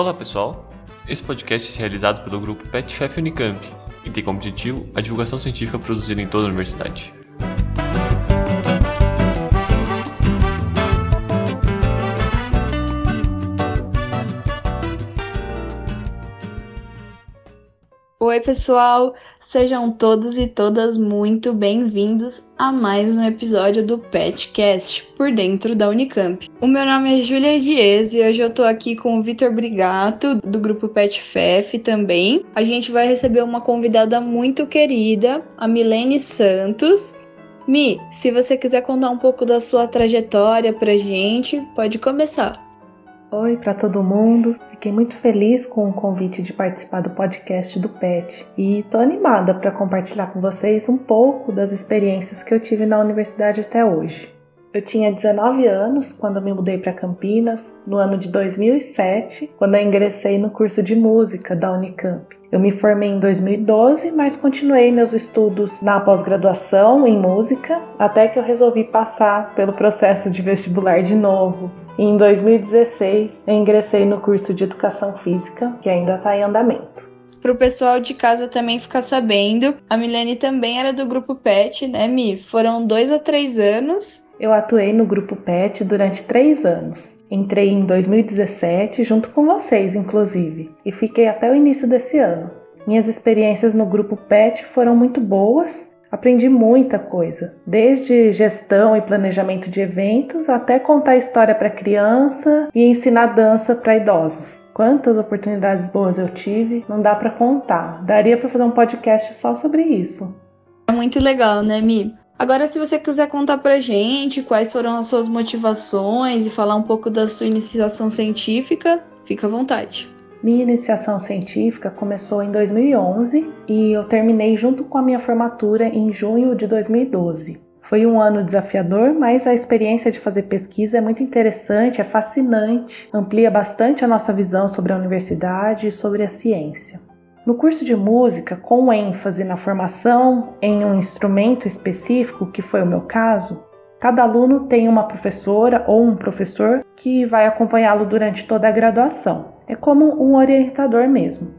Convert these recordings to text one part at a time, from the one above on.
Olá pessoal, esse podcast é realizado pelo grupo PetFef Unicamp e tem como objetivo a divulgação científica produzida em toda a universidade. Oi, pessoal! Sejam todos e todas muito bem-vindos a mais um episódio do PetCast por dentro da Unicamp. O meu nome é Júlia Dias e hoje eu tô aqui com o Vitor Brigato, do grupo PetFef também. A gente vai receber uma convidada muito querida, a Milene Santos. Mi, se você quiser contar um pouco da sua trajetória pra gente, pode começar. Oi para todo mundo. Fiquei muito feliz com o convite de participar do podcast do PET e tô animada para compartilhar com vocês um pouco das experiências que eu tive na universidade até hoje. Eu tinha 19 anos quando me mudei para Campinas, no ano de 2007, quando eu ingressei no curso de música da Unicamp. Eu me formei em 2012, mas continuei meus estudos na pós-graduação em música, até que eu resolvi passar pelo processo de vestibular de novo. E em 2016, eu ingressei no curso de Educação Física, que ainda está em andamento. Para o pessoal de casa também ficar sabendo, a Milene também era do grupo PET, né, Mi? Foram dois a três anos. Eu atuei no grupo PET durante três anos. Entrei em 2017 junto com vocês, inclusive, e fiquei até o início desse ano. Minhas experiências no grupo PET foram muito boas. Aprendi muita coisa, desde gestão e planejamento de eventos até contar história para criança e ensinar dança para idosos. Quantas oportunidades boas eu tive, não dá para contar. Daria para fazer um podcast só sobre isso. É muito legal, né, Mi? Agora, se você quiser contar pra gente quais foram as suas motivações e falar um pouco da sua iniciação científica, fica à vontade. Minha iniciação científica começou em 2011 e eu terminei junto com a minha formatura em junho de 2012. Foi um ano desafiador, mas a experiência de fazer pesquisa é muito interessante, é fascinante, amplia bastante a nossa visão sobre a universidade e sobre a ciência. No curso de música, com ênfase na formação em um instrumento específico, que foi o meu caso, cada aluno tem uma professora ou um professor que vai acompanhá-lo durante toda a graduação. É como um orientador mesmo.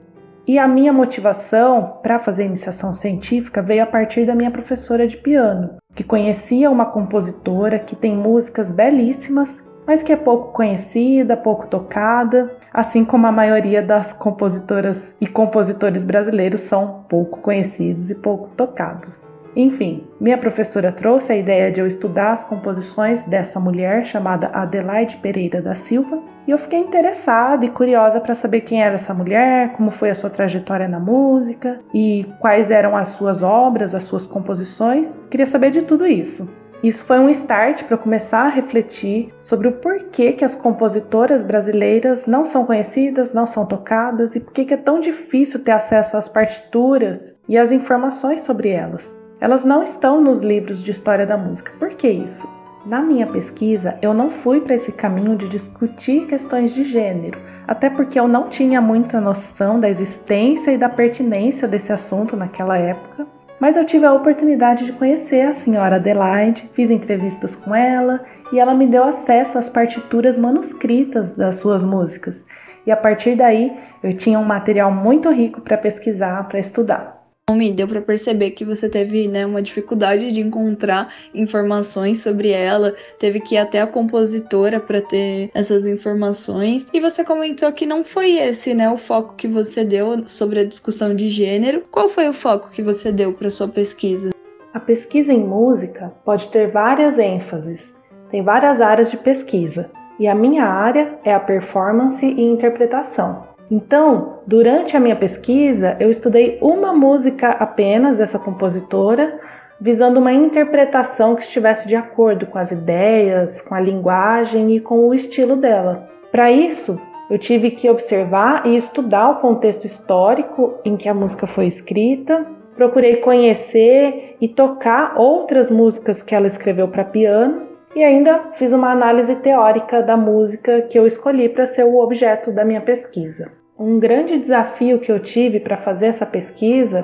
E a minha motivação para fazer iniciação científica veio a partir da minha professora de piano, que conhecia uma compositora que tem músicas belíssimas mas que é pouco conhecida, pouco tocada, assim como a maioria das compositoras e compositores brasileiros são pouco conhecidos e pouco tocados. Enfim, minha professora trouxe a ideia de eu estudar as composições dessa mulher chamada Adelaide Pereira da Silva, e eu fiquei interessada e curiosa para saber quem era essa mulher, como foi a sua trajetória na música e quais eram as suas obras, as suas composições. Queria saber de tudo isso. Isso foi um start para começar a refletir sobre o porquê que as compositoras brasileiras não são conhecidas, não são tocadas e por que é tão difícil ter acesso às partituras e às informações sobre elas. Elas não estão nos livros de história da música. Por que isso? Na minha pesquisa, eu não fui para esse caminho de discutir questões de gênero, até porque eu não tinha muita noção da existência e da pertinência desse assunto naquela época mas eu tive a oportunidade de conhecer a senhora Adelaide, fiz entrevistas com ela e ela me deu acesso às partituras manuscritas das suas músicas. E a partir daí eu tinha um material muito rico para pesquisar, para estudar me deu para perceber que você teve né, uma dificuldade de encontrar informações sobre ela, teve que ir até a compositora para ter essas informações. E você comentou que não foi esse, né, o foco que você deu sobre a discussão de gênero. Qual foi o foco que você deu para sua pesquisa? A pesquisa em música pode ter várias ênfases, tem várias áreas de pesquisa. E a minha área é a performance e interpretação. Então, durante a minha pesquisa, eu estudei uma música apenas dessa compositora, visando uma interpretação que estivesse de acordo com as ideias, com a linguagem e com o estilo dela. Para isso, eu tive que observar e estudar o contexto histórico em que a música foi escrita, procurei conhecer e tocar outras músicas que ela escreveu para piano e ainda fiz uma análise teórica da música que eu escolhi para ser o objeto da minha pesquisa. Um grande desafio que eu tive para fazer essa pesquisa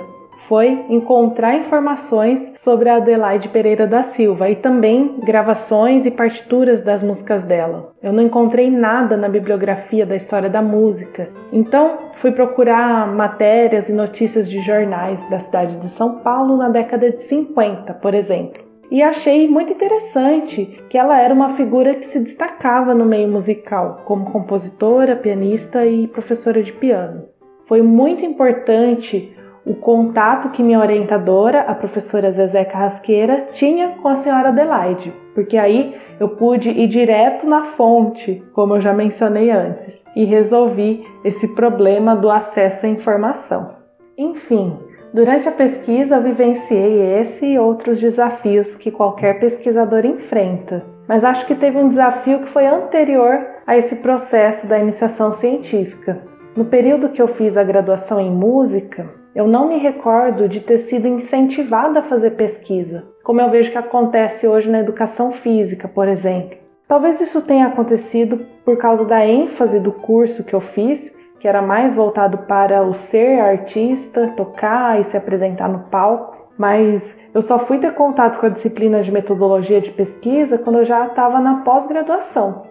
foi encontrar informações sobre a Adelaide Pereira da Silva e também gravações e partituras das músicas dela. Eu não encontrei nada na bibliografia da história da música, então fui procurar matérias e notícias de jornais da cidade de São Paulo na década de 50, por exemplo. E achei muito interessante que ela era uma figura que se destacava no meio musical, como compositora, pianista e professora de piano. Foi muito importante o contato que minha orientadora, a professora Zezé Carrasqueira, tinha com a senhora Adelaide, porque aí eu pude ir direto na fonte, como eu já mencionei antes, e resolvi esse problema do acesso à informação. Enfim, durante a pesquisa eu vivenciei esse e outros desafios que qualquer pesquisador enfrenta, mas acho que teve um desafio que foi anterior a esse processo da iniciação científica. No período que eu fiz a graduação em música, eu não me recordo de ter sido incentivada a fazer pesquisa, como eu vejo que acontece hoje na educação física, por exemplo. Talvez isso tenha acontecido por causa da ênfase do curso que eu fiz, que era mais voltado para o ser artista, tocar e se apresentar no palco. Mas eu só fui ter contato com a disciplina de metodologia de pesquisa quando eu já estava na pós-graduação.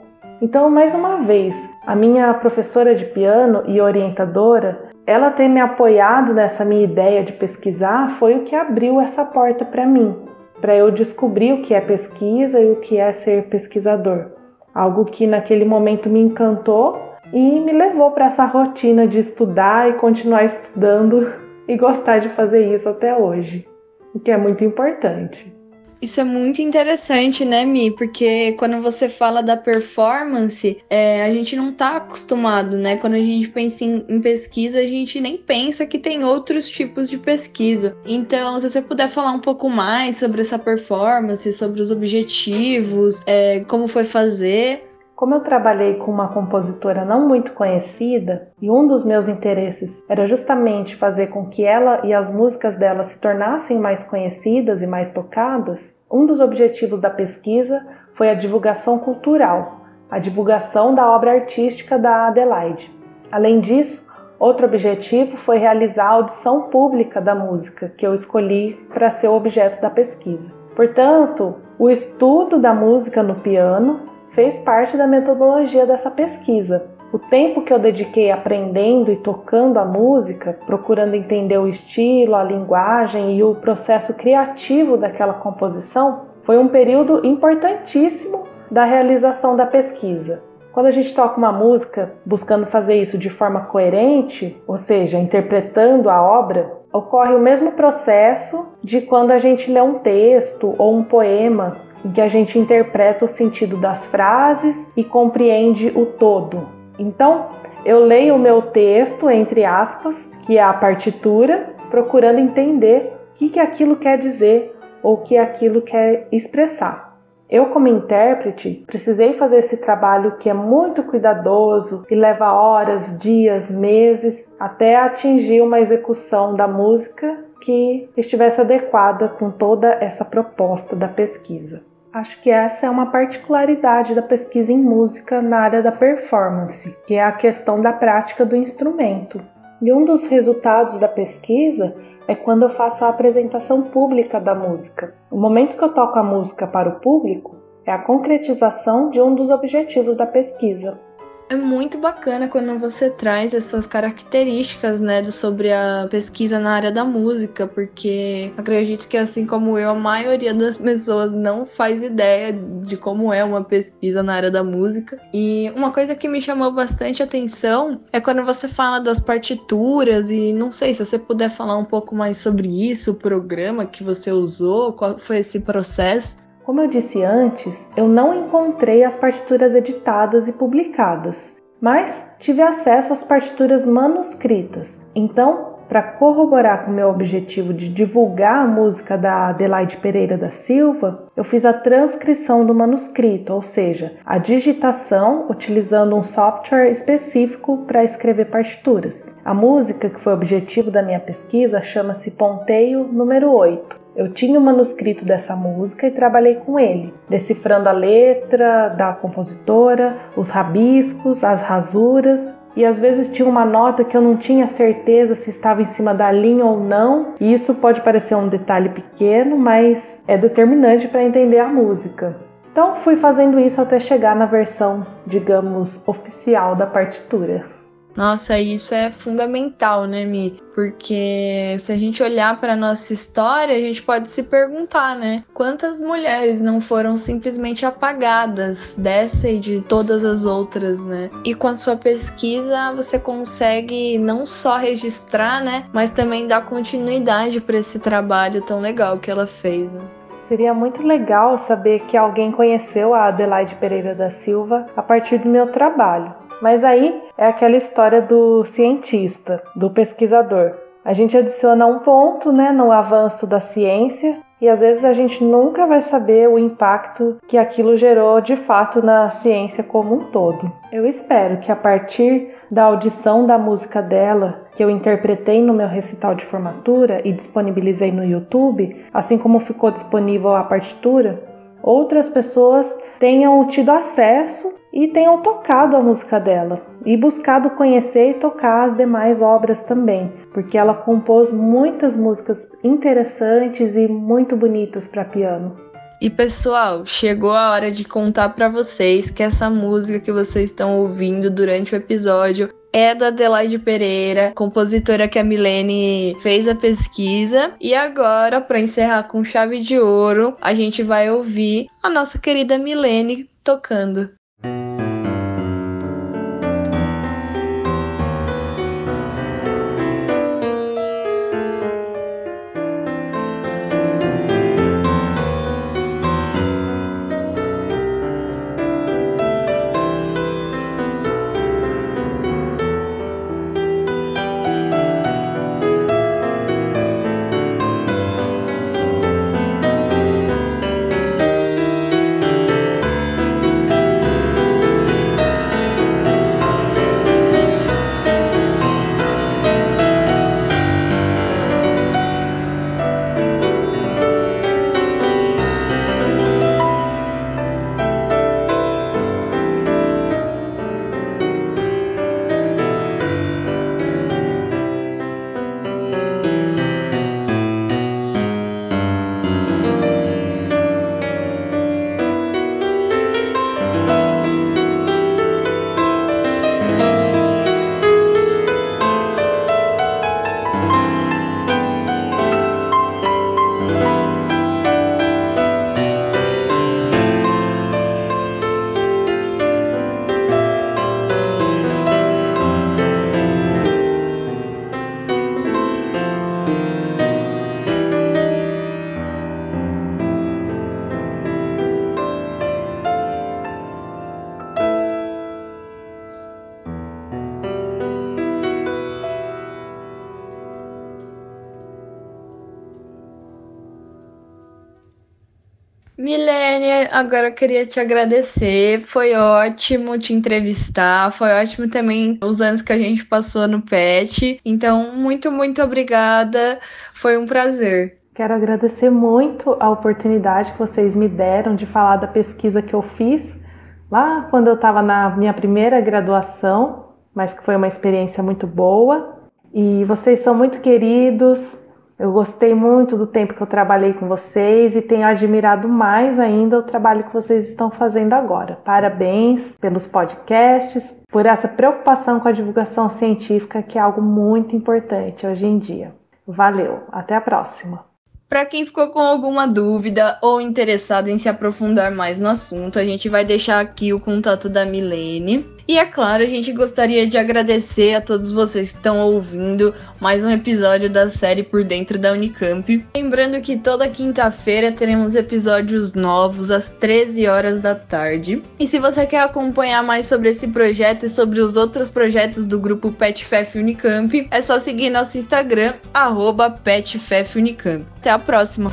Então, mais uma vez, a minha professora de piano e orientadora ela ter me apoiado nessa minha ideia de pesquisar foi o que abriu essa porta para mim, para eu descobrir o que é pesquisa e o que é ser pesquisador. Algo que naquele momento me encantou e me levou para essa rotina de estudar e continuar estudando e gostar de fazer isso até hoje, o que é muito importante. Isso é muito interessante, né, Mi? Porque quando você fala da performance, é, a gente não tá acostumado, né? Quando a gente pensa em, em, pesquisa, a gente nem pensa que tem outros tipos de pesquisa. Então, se você puder falar um pouco mais sobre essa performance, sobre os objetivos, é, como foi fazer. Como eu trabalhei com uma compositora não muito conhecida e um dos meus interesses era justamente fazer com que ela e as músicas dela se tornassem mais conhecidas e mais tocadas, um dos objetivos da pesquisa foi a divulgação cultural, a divulgação da obra artística da Adelaide. Além disso, outro objetivo foi realizar a audição pública da música que eu escolhi para ser o objeto da pesquisa. Portanto, o estudo da música no piano fez parte da metodologia dessa pesquisa. O tempo que eu dediquei aprendendo e tocando a música, procurando entender o estilo, a linguagem e o processo criativo daquela composição, foi um período importantíssimo da realização da pesquisa. Quando a gente toca uma música buscando fazer isso de forma coerente, ou seja, interpretando a obra, ocorre o mesmo processo de quando a gente lê um texto ou um poema em que a gente interpreta o sentido das frases e compreende o todo. Então, eu leio o meu texto, entre aspas, que é a partitura, procurando entender o que, que aquilo quer dizer ou o que aquilo quer expressar. Eu, como intérprete, precisei fazer esse trabalho que é muito cuidadoso e leva horas, dias, meses até atingir uma execução da música que estivesse adequada com toda essa proposta da pesquisa. Acho que essa é uma particularidade da pesquisa em música na área da performance, que é a questão da prática do instrumento. E um dos resultados da pesquisa é quando eu faço a apresentação pública da música. O momento que eu toco a música para o público é a concretização de um dos objetivos da pesquisa, é muito bacana quando você traz essas características, né, sobre a pesquisa na área da música, porque acredito que assim como eu, a maioria das pessoas não faz ideia de como é uma pesquisa na área da música. E uma coisa que me chamou bastante atenção é quando você fala das partituras e não sei se você puder falar um pouco mais sobre isso, o programa que você usou, qual foi esse processo. Como eu disse antes, eu não encontrei as partituras editadas e publicadas, mas tive acesso às partituras manuscritas. Então, para corroborar com o meu objetivo de divulgar a música da Adelaide Pereira da Silva, eu fiz a transcrição do manuscrito, ou seja, a digitação utilizando um software específico para escrever partituras. A música que foi objetivo da minha pesquisa chama-se Ponteio número 8 eu tinha o manuscrito dessa música e trabalhei com ele, decifrando a letra da compositora, os rabiscos, as rasuras. E às vezes tinha uma nota que eu não tinha certeza se estava em cima da linha ou não. E isso pode parecer um detalhe pequeno, mas é determinante para entender a música. Então fui fazendo isso até chegar na versão, digamos, oficial da partitura. Nossa, isso é fundamental, né, Mi? Porque se a gente olhar para nossa história, a gente pode se perguntar, né? Quantas mulheres não foram simplesmente apagadas dessa e de todas as outras, né? E com a sua pesquisa, você consegue não só registrar, né, mas também dar continuidade para esse trabalho tão legal que ela fez, né? Seria muito legal saber que alguém conheceu a Adelaide Pereira da Silva a partir do meu trabalho. Mas aí é aquela história do cientista, do pesquisador. A gente adiciona um ponto né, no avanço da ciência e às vezes a gente nunca vai saber o impacto que aquilo gerou de fato na ciência como um todo. Eu espero que a partir da audição da música dela, que eu interpretei no meu recital de formatura e disponibilizei no YouTube, assim como ficou disponível a partitura, outras pessoas tenham tido acesso e tenham tocado a música dela e buscado conhecer e tocar as demais obras também, porque ela compôs muitas músicas interessantes e muito bonitas para piano. E pessoal, chegou a hora de contar para vocês que essa música que vocês estão ouvindo durante o episódio é da Adelaide Pereira, compositora que a Milene fez a pesquisa. E agora, para encerrar com chave de ouro, a gente vai ouvir a nossa querida Milene tocando. Milene, agora eu queria te agradecer. Foi ótimo te entrevistar. Foi ótimo também os anos que a gente passou no PET. Então, muito, muito obrigada. Foi um prazer. Quero agradecer muito a oportunidade que vocês me deram de falar da pesquisa que eu fiz lá quando eu estava na minha primeira graduação, mas que foi uma experiência muito boa. E vocês são muito queridos, eu gostei muito do tempo que eu trabalhei com vocês e tenho admirado mais ainda o trabalho que vocês estão fazendo agora. Parabéns pelos podcasts, por essa preocupação com a divulgação científica, que é algo muito importante hoje em dia. Valeu, até a próxima! Para quem ficou com alguma dúvida ou interessado em se aprofundar mais no assunto, a gente vai deixar aqui o contato da Milene. E é claro, a gente gostaria de agradecer a todos vocês que estão ouvindo mais um episódio da série Por Dentro da Unicamp. Lembrando que toda quinta-feira teremos episódios novos às 13 horas da tarde. E se você quer acompanhar mais sobre esse projeto e sobre os outros projetos do grupo PetFef Unicamp, é só seguir nosso Instagram, PetFefUnicamp. Até a próxima!